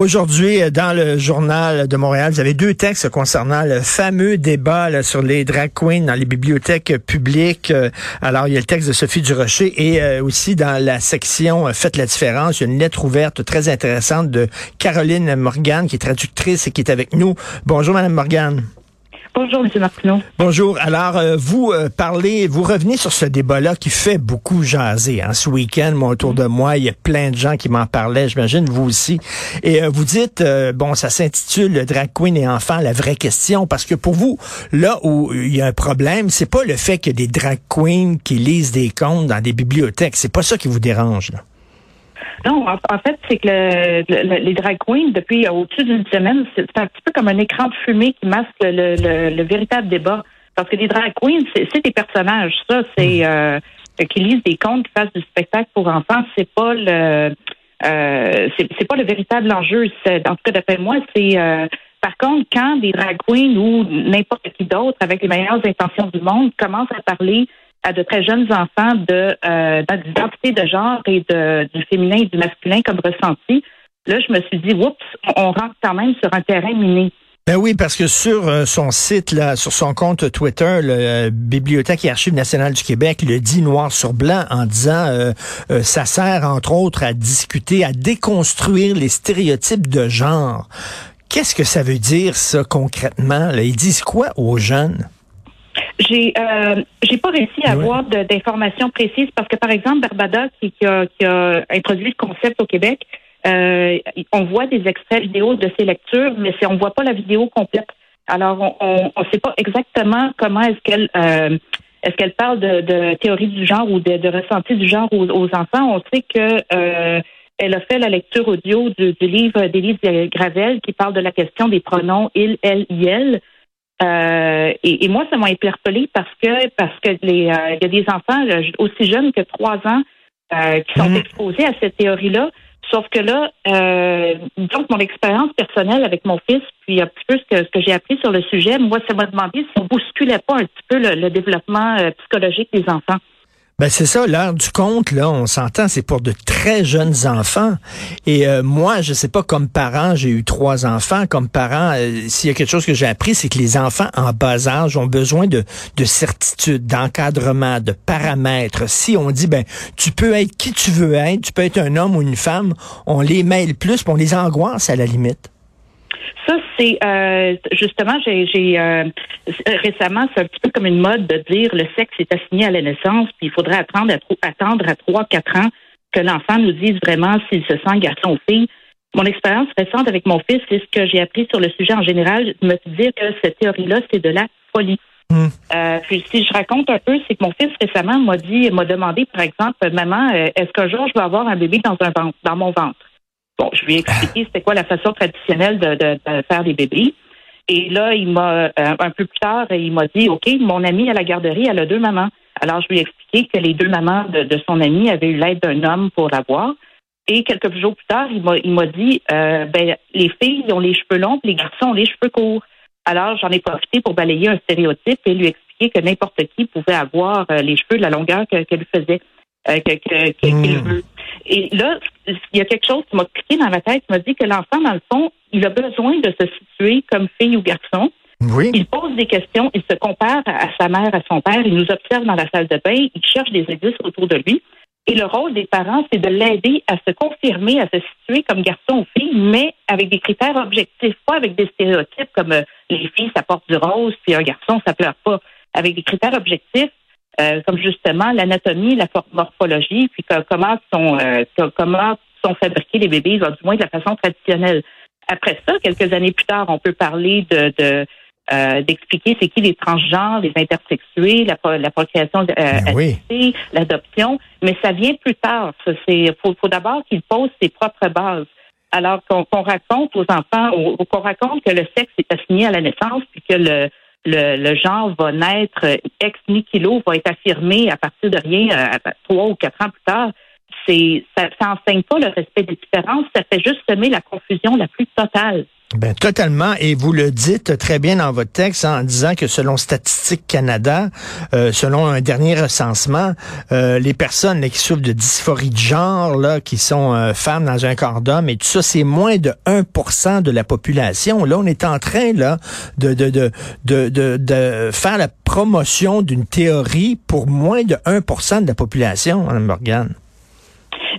Aujourd'hui, euh, dans le journal de Montréal, vous avez deux textes concernant le fameux débat sur les drag queens dans les bibliothèques publiques. Euh, alors, il y a le texte de Sophie Durocher et euh, aussi dans la section Faites la différence, il y a une lettre ouverte très intéressante de Caroline Morgan, qui est traductrice et qui est avec nous. Bonjour, Madame Morgan. Bonjour, M. Martineau. Bonjour. Alors, euh, vous euh, parlez, vous revenez sur ce débat-là qui fait beaucoup jaser. Hein. Ce week-end, moi, autour de moi, il y a plein de gens qui m'en parlaient, j'imagine vous aussi. Et euh, vous dites, bon, ça s'intitule Drag Queen et enfants, la vraie question, parce que pour vous, là où il y a un problème, c'est pas le fait que des drag queens qui lisent des contes dans des bibliothèques, c'est pas ça qui vous dérange, là. Non, en, fait, c'est que les drag queens, depuis au-dessus d'une semaine, c'est un petit peu comme un écran de fumée qui masque le, véritable débat. Parce que les drag queens, c'est des personnages. Ça, c'est mm. euh, qui lisent des contes, qui fassent du spectacle pour enfants. C'est pas le euh, c'est pas le véritable enjeu. En tout cas, d'après moi, c'est euh, par contre, quand des drag queens ou n'importe qui d'autre, avec les meilleures intentions du monde, commencent à parler à de très jeunes enfants de euh, d'identité de genre et de, du féminin et du masculin comme ressenti, là, je me suis dit, oups, on rentre quand même sur un terrain miné. Ben oui, parce que sur euh, son site, là, sur son compte Twitter, le euh, Bibliothèque et Archives nationales du Québec le dit noir sur blanc en disant euh, ça sert entre autres à discuter, à déconstruire les stéréotypes de genre. Qu'est-ce que ça veut dire ça concrètement? Là? Ils disent quoi aux jeunes? J'ai euh, j'ai pas réussi à avoir d'informations précises parce que par exemple Barbada qui, a, qui a introduit le concept au Québec, euh, on voit des extraits vidéo de ses lectures, mais on voit pas la vidéo complète. Alors on ne sait pas exactement comment est-ce qu'elle euh, est-ce qu'elle parle de, de, théorie du genre ou de, de ressenti du genre aux, enfants. On sait que euh, elle a fait la lecture audio du, du livre d'Élise Gravel qui parle de la question des pronoms il, elle, il. Euh, et, moi, ça m'a interpellée parce que parce que les euh, il y a des enfants aussi jeunes que trois ans euh, qui sont mhm. exposés à cette théorie-là. Sauf que là, euh, donc mon expérience personnelle avec mon fils, puis un petit peu ce que, ce que j'ai appris sur le sujet, moi, ça m'a demandé si on bousculait pas un petit peu le développement psychologique des enfants. Ben c'est ça, l'heure du compte, là, on s'entend, c'est pour de très jeunes enfants. Et euh, moi, je sais pas, comme parent, j'ai eu trois enfants. Comme parent, euh, s'il y a quelque chose que j'ai appris, c'est que les enfants en bas âge ont besoin de, de certitude, d'encadrement, de paramètres. Si on dit, ben, tu peux être qui tu veux être, tu peux être un homme ou une femme, on les mêle plus, puis on les angoisse à la limite. Ça, c'est euh, justement, j'ai euh, récemment, c'est un petit peu comme une mode de dire le sexe est assigné à la naissance, puis il faudrait attendre à, attendre à 3-4 ans que l'enfant nous dise vraiment s'il se sent garçon ou fille. Mon expérience récente avec mon fils c'est ce que j'ai appris sur le sujet en général, me dire que cette théorie-là, c'est de la folie. Hmm. Euh, puis si je raconte un peu, c'est que mon fils récemment m'a dit, m'a demandé, par exemple, maman, est-ce qu'un jour je vais avoir un bébé dans un ventre, dans mon ventre? Bon, je lui ai expliqué c'était quoi la façon traditionnelle de, de, faire des bébés. Et là, il m'a euh, un peu plus tard, il m'a dit OK, mon amie à la garderie, elle a deux mamans. Alors, je lui ai expliqué que les deux mamans de, son amie avaient eu l'aide d'un homme pour l'avoir. Et quelques jours plus tard, il m'a, dit euh, ben, les filles ont les cheveux longs, les garçons ont les cheveux courts. Alors, j'en ai profité pour balayer un stéréotype et lui expliquer que n'importe qui pouvait avoir euh, les cheveux de la longueur qu'elle faisait, que, qu'il hmm. veut. Et là, il y a quelque chose qui m'a cliqué dans la tête, qui m'a dit que l'enfant, dans le fond, il a besoin de se situer comme fille ou garçon. Oui. Il pose des questions, il se compare à sa mère, à son père, il nous observe dans la salle de bain, il cherche des indices autour de lui. Et le rôle des parents, c'est de l'aider à se confirmer, à se situer comme garçon ou fille, mais avec des critères objectifs, pas avec des stéréotypes comme euh, les filles, ça porte du rose, puis un garçon, ça pleure pas. Avec des critères objectifs euh, comme justement l'anatomie, la morphologie, puis comment sont euh, comment sont fabriqués les bébés, du moins de la façon traditionnelle. Après ça, quelques années plus tard, on peut parler de, de euh, d'expliquer c'est qui les transgenres, les intersexués, la, la procréation ben l'adoption, mais ça vient plus tard. C'est faut, faut d'abord qu'ils posent ses propres bases. Alors qu'on raconte aux enfants, ou qu'on raconte que le sexe est assigné à la naissance, puis que le le, genre va naître ex nihilo, va être affirmé à partir de rien euh, trois ou quatre ans plus tard. C'est ça, n'enseigne pas le respect des différences, ça fait juste semer la confusion la plus totale. Ben, totalement. Et vous le dites très bien dans votre texte en disant que selon Statistique Canada, euh, selon un dernier recensement, euh, les personnes qui souffrent de dysphorie de genre, là, qui sont euh, femmes dans un corps d'homme et tout ça, c'est moins de 1% de la population. Là, on est en train là de, de, de, de, de, de faire la promotion d'une théorie pour moins de 1% de la population, Mme Morgan.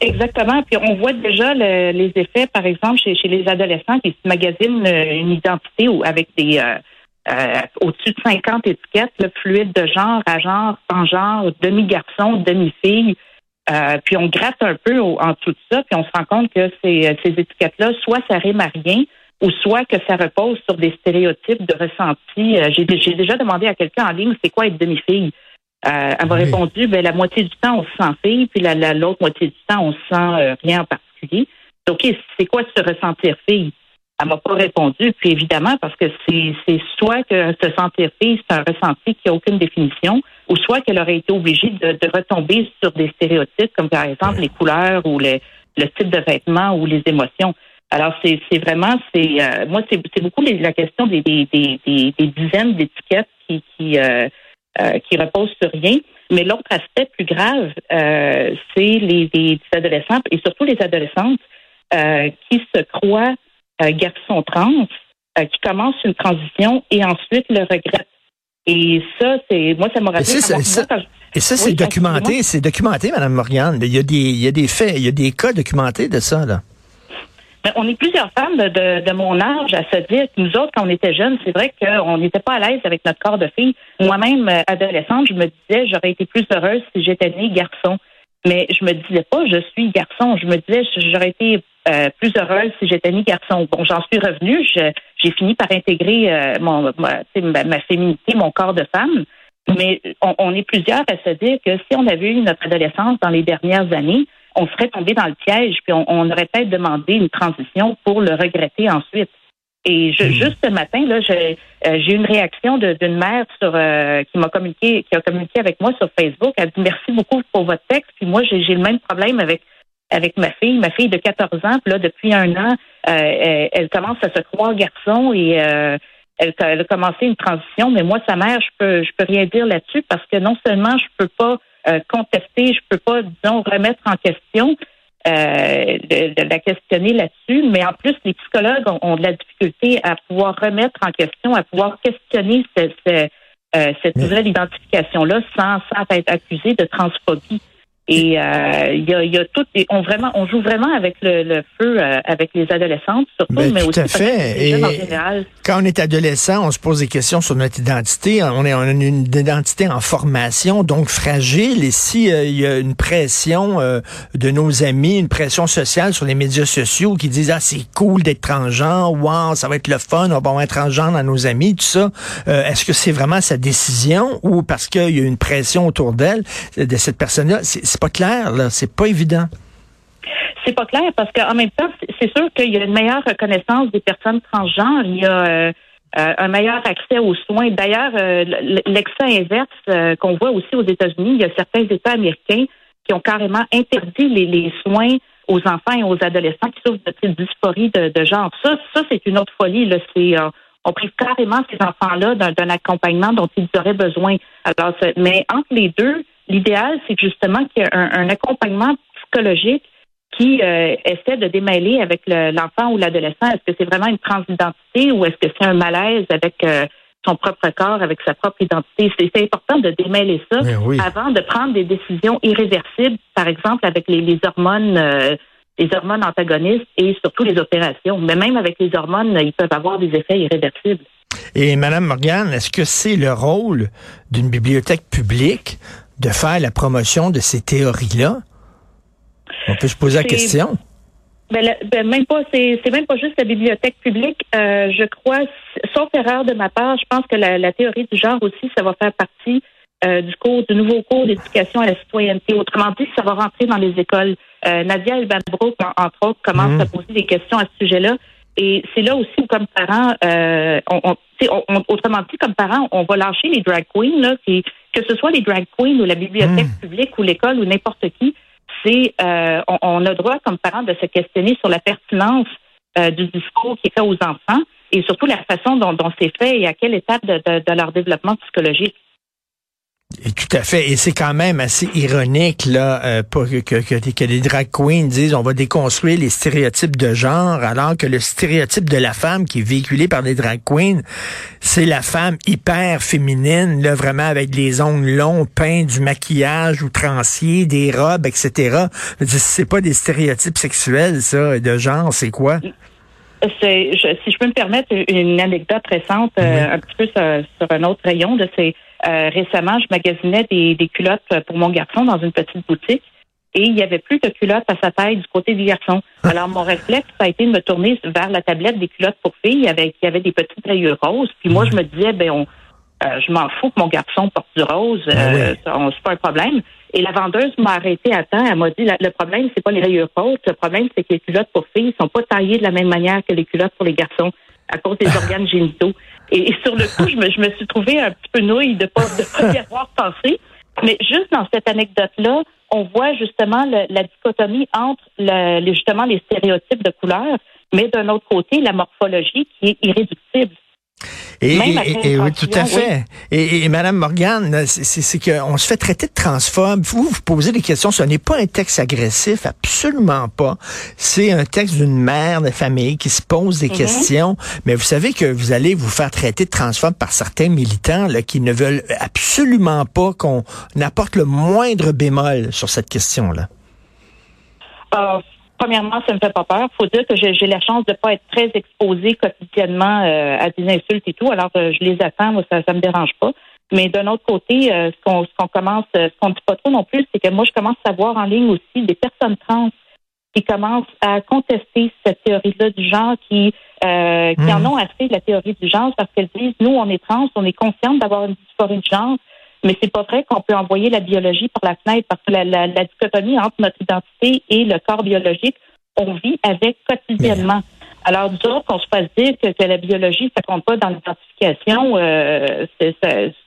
Exactement. Puis on voit déjà les effets, par exemple, chez, les adolescents qui se magasinent euh, une identité ou avec des euh, euh, au-dessus de 50 étiquettes, le fluide de genre à genre, sans genre, demi-garçon, demi-fille. puis on gratte un peu en dessous de ça, puis on se rend compte que ces, ces étiquettes-là, soit ça rime à rien, ou soit que ça repose sur des stéréotypes de ressenti. J'ai déjà demandé à quelqu'un en ligne, c'est quoi être demi-fille? Euh, elle m'a répondu, ben, la moitié du temps, on se sent fille, puis l'autre la, l'autre moitié du temps, on se sent euh, rien en particulier. Donc, c'est quoi se ressentir fille? Elle m'a pas répondu, puis évidemment, parce que c'est soit que se sentir fille, c'est un ressenti qui n'a aucune définition, ou soit qu'elle aurait été obligée de, retomber sur des stéréotypes, comme par exemple les couleurs ou le type de vêtements ou les émotions. Alors, c'est vraiment, c'est euh, moi, c'est beaucoup la question des, des, des, des dizaines d'étiquettes qui, qui euh, qui repose sur rien. Mais l'autre aspect plus grave, euh, c'est les, les, adolescents et surtout les adolescentes euh, qui se croient garçons trans, qui commencent une transition et ensuite le regrettent. Et ça, c'est moi, ça m'a rappelé. Et ça, c'est documenté, c'est documenté, Madame Morgan. Il y a des, il y a des faits, il y a des cas documentés de ça, là. Ben, on est plusieurs femmes de, mon âge à se dire que nous autres, quand on était jeunes, c'est vrai qu'on n'était pas à l'aise avec notre corps de fille. Moi-même, euh, adolescente, je me disais, j'aurais été plus heureuse si j'étais née garçon. Mais je me disais pas, je suis garçon. Je me disais, j'aurais été euh, plus heureuse si j'étais née garçon. Bon, j'en suis revenue. J'ai fini par intégrer euh, ma, féminité, mon corps de femme. Mais on est plusieurs à se dire que si on avait eu notre adolescence dans les dernières années, on serait tombé dans le piège, puis on, aurait peut-être demandé une transition pour le regretter ensuite. Et je, hmm. juste ce matin, là, j'ai euh, eu une réaction d'une mère sur euh, qui m'a communiqué, qui a communiqué avec moi sur Facebook. Elle dit merci beaucoup pour votre texte. Puis moi, j'ai le même problème avec avec ma fille, ma fille de 14 ans. Puis là, depuis un an, euh, elle, commence à se croire garçon et elle, elle, a commencé une transition. Mais moi, sa mère, je peux je peux rien dire là-dessus parce que non seulement je peux pas euh, contester, je peux pas, disons, remettre en question, euh, de, la questionner là-dessus, mais en plus, les psychologues ont, de la difficulté à pouvoir remettre en question, à pouvoir questionner euh, cette nouvelle identification-là sans, sans être accusé de transphobie. Et euh, il y, a, y, a, tout, on vraiment, on joue vraiment avec le, le feu euh, avec les adolescentes surtout, ben, mais aussi à fait. Et en général. Quand on est adolescent, on se pose des questions sur notre identité. On, est, on a une identité en formation, donc fragile. Et si euh, il y a une pression de nos amis, une pression sociale sur les médias sociaux qui disent ah c'est cool d'être transgenre, wow ça va être le fun, on va être transgenre dans nos amis, tout ça. Est-ce que c'est vraiment sa décision ou parce qu'il y a une pression autour d'elle de cette personne-là? C'est pas clair, là. C'est pas évident. C'est pas clair parce qu'en même temps, c'est sûr qu'il y a une meilleure reconnaissance des personnes transgenres. Il y a euh, euh, un meilleur accès aux soins. D'ailleurs, euh, l'excès inverse qu'on voit aussi aux États-Unis, il y a certains États américains qui ont carrément interdit les, soins aux enfants et aux adolescents qui souffrent de dysphorie de, de genre. Ça, ça c'est une autre folie. Là. On prive carrément ces enfants-là d'un accompagnement dont ils auraient besoin. Alors, mais entre les deux, L'idéal, c'est justement qu'il y ait un, accompagnement psychologique qui euh, essaie de démêler avec l'enfant ou l'adolescent. Est-ce que c'est vraiment une transidentité ou est-ce que c'est un malaise avec euh, son propre corps, avec sa propre identité? C'est important de démêler ça avant de prendre des décisions irréversibles, par exemple avec les, hormones. Euh, les hormones antagonistes et surtout les opérations. Mais même avec les hormones, ils peuvent avoir des effets irréversibles. Et Madame Morgan, est-ce que c'est le rôle d'une bibliothèque publique de faire la promotion de ces théories-là? On peut se poser la question. Ben, ben, même pas, c'est, même pas juste la bibliothèque publique. Euh, je crois, sauf erreur de ma part, je pense que la, théorie du genre aussi, ça va faire partie euh, du cours, du nouveau cours d'éducation à la citoyenneté. Autrement dit, ça va rentrer dans les écoles. Euh, Nadia Elbanbrook, entre autres, commence mhm. à poser des questions à ce sujet-là. Et c'est là aussi où, comme parents, euh, on, autrement dit, comme parents, on va lâcher les drag queens, là, qui, que ce soit les drag queens ou la bibliothèque hmm. publique ou l'école ou n'importe qui, c'est euh, on, a droit comme parents de se questionner sur la pertinence du discours qui est fait aux enfants et surtout la façon dont, c'est fait et à quelle étape de leur développement psychologique. Et tout à fait. Et c'est quand même assez ironique là euh, que, que, que, les drag queens disent on va déconstruire les stéréotypes de genre, alors que le stéréotype de la femme qui est véhiculé par les drag queens, c'est la femme hyper féminine, là, vraiment avec les ongles longs, peints, du maquillage outrancier, des robes, etc. C'est pas des stéréotypes sexuels, ça, de genre, c'est quoi? C'est, si je peux me permettre une anecdote récente, euh, un petit peu sur, un autre rayon, de ces euh, récemment, je magasinais des, culottes pour mon garçon dans une petite boutique et il y avait plus de culottes à sa taille du côté du garçon. Alors mon réflexe ça a été de me tourner vers la tablette des culottes pour filles. Il y avait, il y avait des petites rayures roses. Puis moi, je me disais, ben on, euh, je m'en fous que mon garçon porte du rose, ah euh, c'est pas un problème. Et la vendeuse m'a arrêté à temps. Elle m'a dit le problème, c'est pas les rayures roses. Le problème, c'est que les culottes pour filles sont pas taillées de la même manière que les culottes pour les garçons à cause des organes génitaux. Et, sur le coup, je me, je me suis trouvée un petit peu nouille de pas, de pas y avoir pensé. Mais juste dans cette anecdote-là, on voit justement la dichotomie entre le, justement les stéréotypes de couleur, mais d'un autre côté, la morphologie qui est irréductible. Et, oui, tout à fait. Et, et, Madame Morgan, c'est qu'on se fait traiter de transphobe. Vous vous posez des questions. Ce n'est pas un texte agressif, absolument pas. C'est un texte d'une mère de famille qui se pose des mm-hmm. questions. Mais vous savez que vous allez vous faire traiter de transphobe par certains militants là, qui ne veulent absolument pas qu'on apporte le moindre bémol sur cette question-là. Ah, Premièrement, ça me fait pas peur. Faut dire que j'ai la chance de pas être très exposée quotidiennement euh, à des insultes et tout. Alors, euh, je les attends, moi, ça, ça me dérange pas. Mais d'un autre côté, euh, ce qu'on qu'on commence, ce qu'on dit pas trop non plus, c'est que moi, je commence à voir en ligne aussi des personnes trans qui commencent à contester cette théorie-là du genre, qui qui en mmh. ont assez de la théorie du genre parce qu'elles disent, nous, on est trans, on est consciente d'avoir une dysphorie de genre, mais c'est pas vrai qu'on peut envoyer la biologie par la fenêtre parce que la, la, dichotomie entre notre identité et le corps biologique, on vit avec quotidiennement. Alors, du qu'on se fasse dire que, la biologie, ça compte pas dans l'identification, euh, c'est,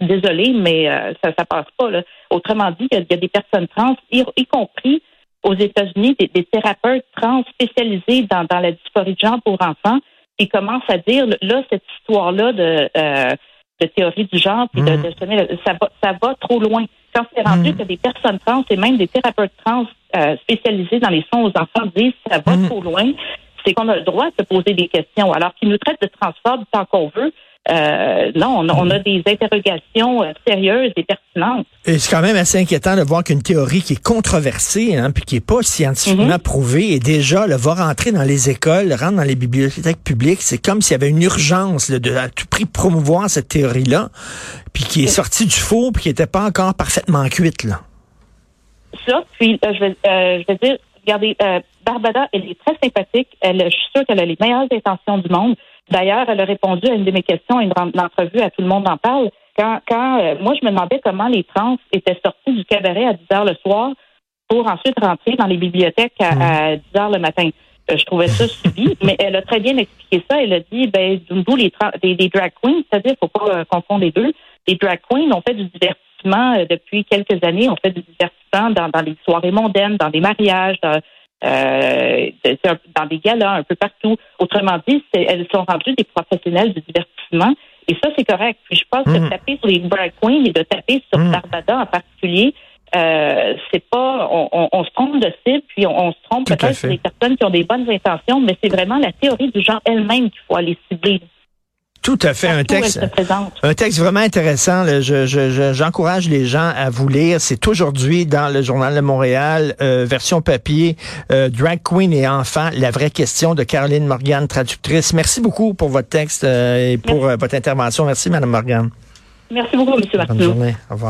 désolé, mais euh, ça, ça passe pas. Là. Autrement dit, il y, a des personnes trans, y, compris aux États-Unis, des, thérapeutes trans spécialisés dans, dans la dysphorie de genre pour enfants, qui commencent à dire, là, cette histoire-là de euh, de théorie du genre, puis de, mm. ça va, ça va trop loin. Quand c'est rendu mm. que des personnes trans et même des thérapeutes trans euh, spécialisés dans les soins aux enfants disent ça va mm. trop loin, c'est qu'on a le droit de se poser des questions. Alors qu'ils nous traitent de transphobes tant qu'on veut, euh, non, on a, des interrogations euh, sérieuses et pertinentes. Et c'est quand même assez inquiétant de voir qu'une théorie qui est controversée, hein, puis qui est pas scientifiquement mhm. prouvée, et déjà le va rentrer dans les écoles, rentre dans les bibliothèques publiques, c'est comme s'il y avait une urgence de à tout prix promouvoir cette théorie-là, puis qui est sortie du four, puis qui n'était pas encore parfaitement cuite là. Ça, puis euh, je, vais, je vais dire, regardez, Barbada, elle est très sympathique. Elle, je suis sûre qu'elle a les meilleures intentions du monde. D'ailleurs, elle a répondu à une de mes questions, une entrevue à Tout le monde en parle. Quand, quand euh, moi, je me demandais comment les trans étaient sortis du cabaret à 10 heures le soir pour ensuite rentrer dans les bibliothèques à, 10 heures le matin. Euh, je trouvais ça subi, mais elle a très bien expliqué ça. Elle a dit, ben, d'où les, des, drag queens, c'est-à-dire, faut pas euh, confondre les deux. Les drag queens ont fait du divertissement depuis quelques années. On fait du divertissement dans, dans les soirées mondaines, dans les mariages, dans, euh, dans des galas un peu partout. Autrement dit, elles sont rendues des professionnels du divertissement. Et ça, c'est correct. Puis je pense que mhm. taper sur les drag queens et de taper sur mmh. en particulier, euh, c'est pas, on, on, se trompe de cible, puis on, se trompe peut-être sur les personnes qui ont des bonnes intentions, mais c'est vraiment la théorie du genre elle-même qu'il faut aller cibler. Tout à fait, un texte, un texte vraiment intéressant. J'encourage je, les gens à vous lire. C'est aujourd'hui dans le Journal de Montréal, euh, version papier, euh, Drag Queen et enfants, la vraie question de Caroline Morgan, traductrice. Merci beaucoup pour votre texte euh, et pour votre intervention. Merci, Madame Morgan. Merci beaucoup, M. Martineau. Bonne journée. Au revoir.